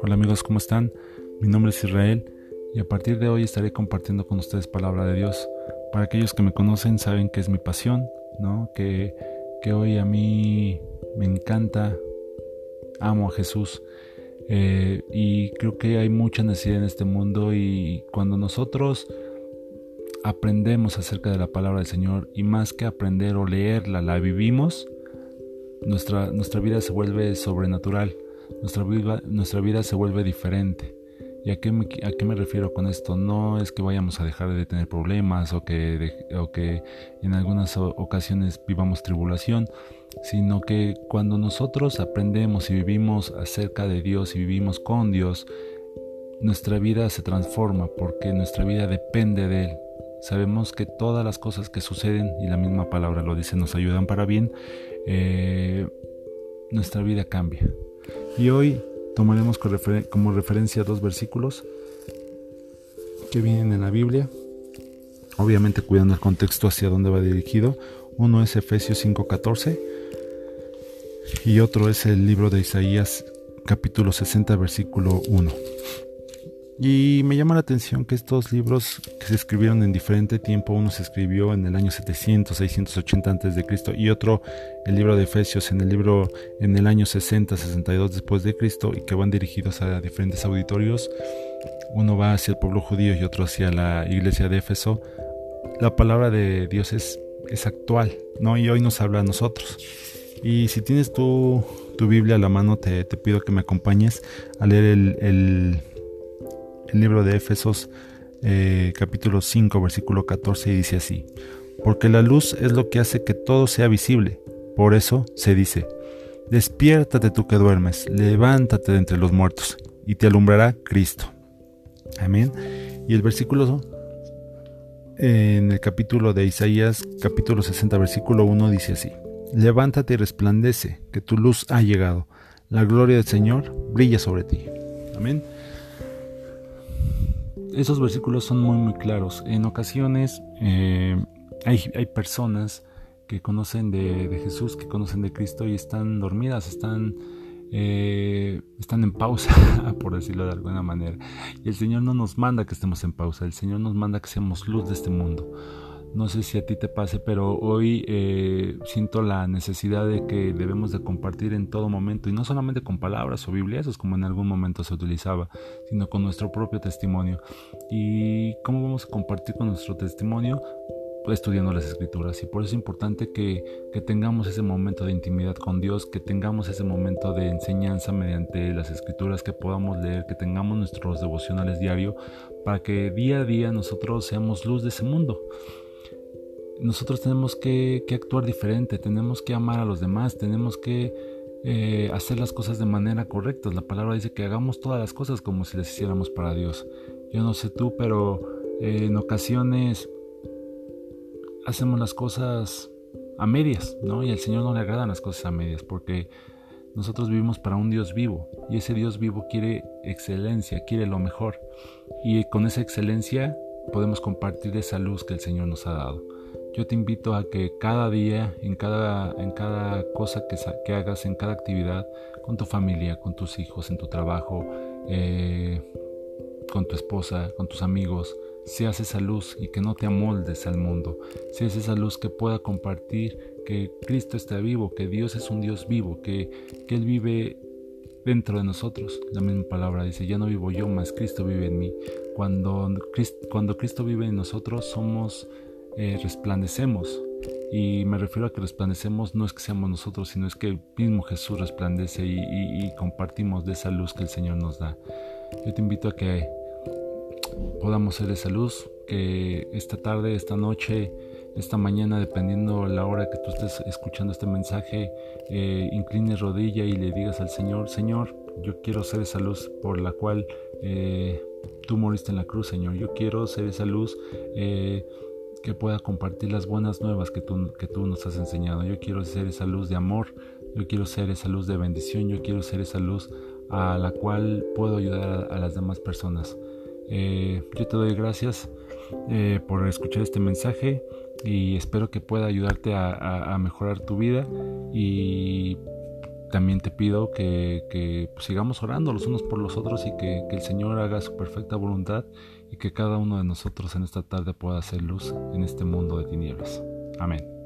Hola amigos, ¿cómo están? Mi nombre es Israel y a partir de hoy estaré compartiendo con ustedes palabra de Dios. Para aquellos que me conocen saben que es mi pasión, ¿no? Que, que hoy a mí me encanta, amo a Jesús eh, y creo que hay mucha necesidad en este mundo y cuando nosotros aprendemos acerca de la palabra del Señor y más que aprender o leerla, la vivimos, nuestra, nuestra vida se vuelve sobrenatural, nuestra vida, nuestra vida se vuelve diferente. ¿Y a qué, me, a qué me refiero con esto? No es que vayamos a dejar de tener problemas o que, o que en algunas ocasiones vivamos tribulación, sino que cuando nosotros aprendemos y vivimos acerca de Dios y vivimos con Dios, nuestra vida se transforma porque nuestra vida depende de Él. Sabemos que todas las cosas que suceden, y la misma palabra lo dice, nos ayudan para bien, eh, nuestra vida cambia. Y hoy tomaremos como referencia dos versículos que vienen en la Biblia, obviamente cuidando el contexto hacia dónde va dirigido. Uno es Efesios 5:14 y otro es el libro de Isaías capítulo 60 versículo 1. Y me llama la atención que estos libros que se escribieron en diferente tiempo, uno se escribió en el año 700, 680 antes de Cristo y otro el libro de Efesios en el libro en el año 60, 62 después de Cristo y que van dirigidos a diferentes auditorios. Uno va hacia el pueblo judío y otro hacia la iglesia de Éfeso. La palabra de Dios es, es actual, ¿no? Y hoy nos habla a nosotros. Y si tienes tu, tu Biblia a la mano, te, te pido que me acompañes a leer el el libro de Éfesos eh, capítulo 5 versículo 14 dice así, porque la luz es lo que hace que todo sea visible, por eso se dice, despiértate tú que duermes, levántate de entre los muertos, y te alumbrará Cristo. Amén. Y el versículo en el capítulo de Isaías, capítulo 60, versículo 1 dice así, levántate y resplandece, que tu luz ha llegado, la gloria del Señor brilla sobre ti. Amén esos versículos son muy muy claros. En ocasiones eh, hay, hay, personas que conocen de, Jesús, que conocen de Cristo y están dormidas, están, eh, están en pausa, por decirlo de alguna manera. Y el Señor no nos manda que estemos en pausa, el Señor nos manda que seamos luz de este mundo. No sé si a ti te pase, pero hoy eh, siento la necesidad de que debemos de compartir en todo momento, y no solamente con palabras o biblias, como en algún momento se utilizaba, sino con nuestro propio testimonio. ¿Y cómo vamos a compartir con nuestro testimonio? estudiando las escrituras y por eso es importante que, que, tengamos ese momento de intimidad con Dios, que tengamos ese momento de enseñanza mediante las escrituras, que podamos leer, que tengamos nuestros devocionales diario para que día a día nosotros seamos luz de ese mundo nosotros tenemos que, actuar diferente, tenemos que amar a los demás, tenemos que eh, hacer las cosas de manera correcta. La palabra dice que hagamos todas las cosas como si las hiciéramos para Dios. Yo no sé tú, pero eh, en ocasiones hacemos las cosas a medias, ¿no? Y al Señor no le agradan las cosas a medias porque nosotros vivimos para un Dios vivo y ese Dios vivo quiere excelencia, quiere lo mejor. Y con esa excelencia podemos compartir esa luz que el Señor nos ha dado. Yo te invito a que cada día, en cada, en cada cosa que, que hagas, en cada actividad, con tu familia, con tus hijos, en tu trabajo, eh, con tu esposa, con tus amigos, seas esa luz y que no te amoldes al mundo, seas esa luz que pueda compartir que Cristo está vivo, que Dios es un Dios vivo, que, que Él vive dentro de nosotros. La misma palabra dice, ya no vivo yo, más Cristo vive en mí. Cuando, cuando Cristo vive en nosotros somos eh, resplandecemos. Y me refiero a que resplandecemos no es que seamos nosotros, sino es que el mismo Jesús resplandece y, compartimos de esa luz que el Señor nos da. Yo te invito a que podamos ser esa luz, que esta tarde, esta noche, esta mañana, dependiendo la hora que tú estés escuchando este mensaje, eh, inclines rodilla y le digas al Señor, Señor, yo quiero ser esa luz por la cual eh, tú moriste en la cruz, Señor. Yo quiero ser esa luz. Eh, que pueda compartir las buenas nuevas que tú, que tú nos has enseñado. Yo quiero ser esa luz de amor, yo quiero ser esa luz de bendición, yo quiero ser esa luz a la cual puedo ayudar a, las demás personas. Eh, yo te doy gracias eh, por escuchar este mensaje y espero que pueda ayudarte a, mejorar tu vida y también te pido que, pues, sigamos orando los unos por los otros y que, que el Señor haga su perfecta voluntad y que cada uno de nosotros en esta tarde pueda hacer luz en este mundo de tinieblas. Amén.